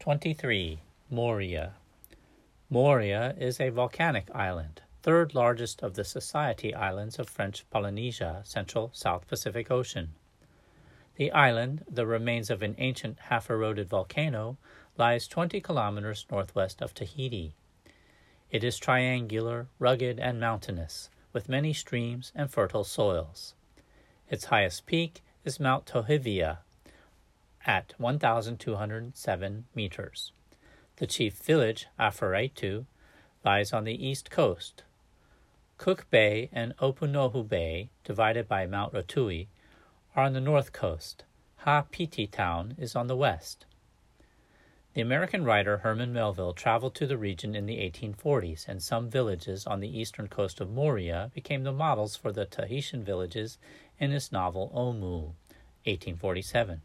23. Moorea. Moorea is a volcanic island, third largest of the Society Islands of French Polynesia, Central South Pacific Ocean. The island, the remains of an ancient half eroded volcano, lies 20 kilometers northwest of Tahiti. It is triangular, rugged, and mountainous, with many streams and fertile soils. Its highest peak is Mount Tohivia, at 1,207 meters. The chief village, Afareaitu, lies on the east coast. Cook Bay and Opunohu Bay, divided by Mount Rotui, are on the north coast. Haapiti town is on the west. The American writer Herman Melville traveled to the region in the 1840s, and some villages on the eastern coast of Moorea became the models for the Tahitian villages in his novel Omoo, 1847.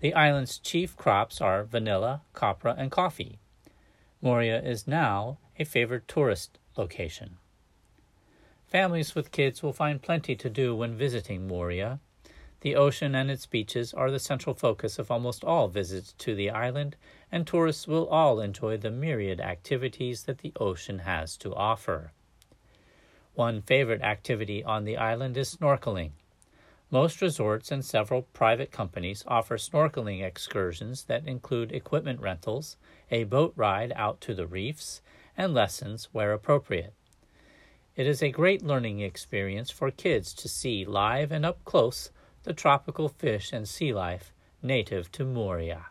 The island's chief crops are vanilla, copra, and coffee. Moorea is now a favored tourist location. Families with kids will find plenty to do when visiting Moorea. The ocean and its beaches are the central focus of almost all visits to the island, and tourists will all enjoy the myriad activities that the ocean has to offer. One favorite activity on the island is snorkeling. Most resorts and several private companies offer snorkeling excursions that include equipment rentals, a boat ride out to the reefs, and lessons where appropriate. It is a great learning experience for kids to see live and up close the tropical fish and sea life native to Moorea.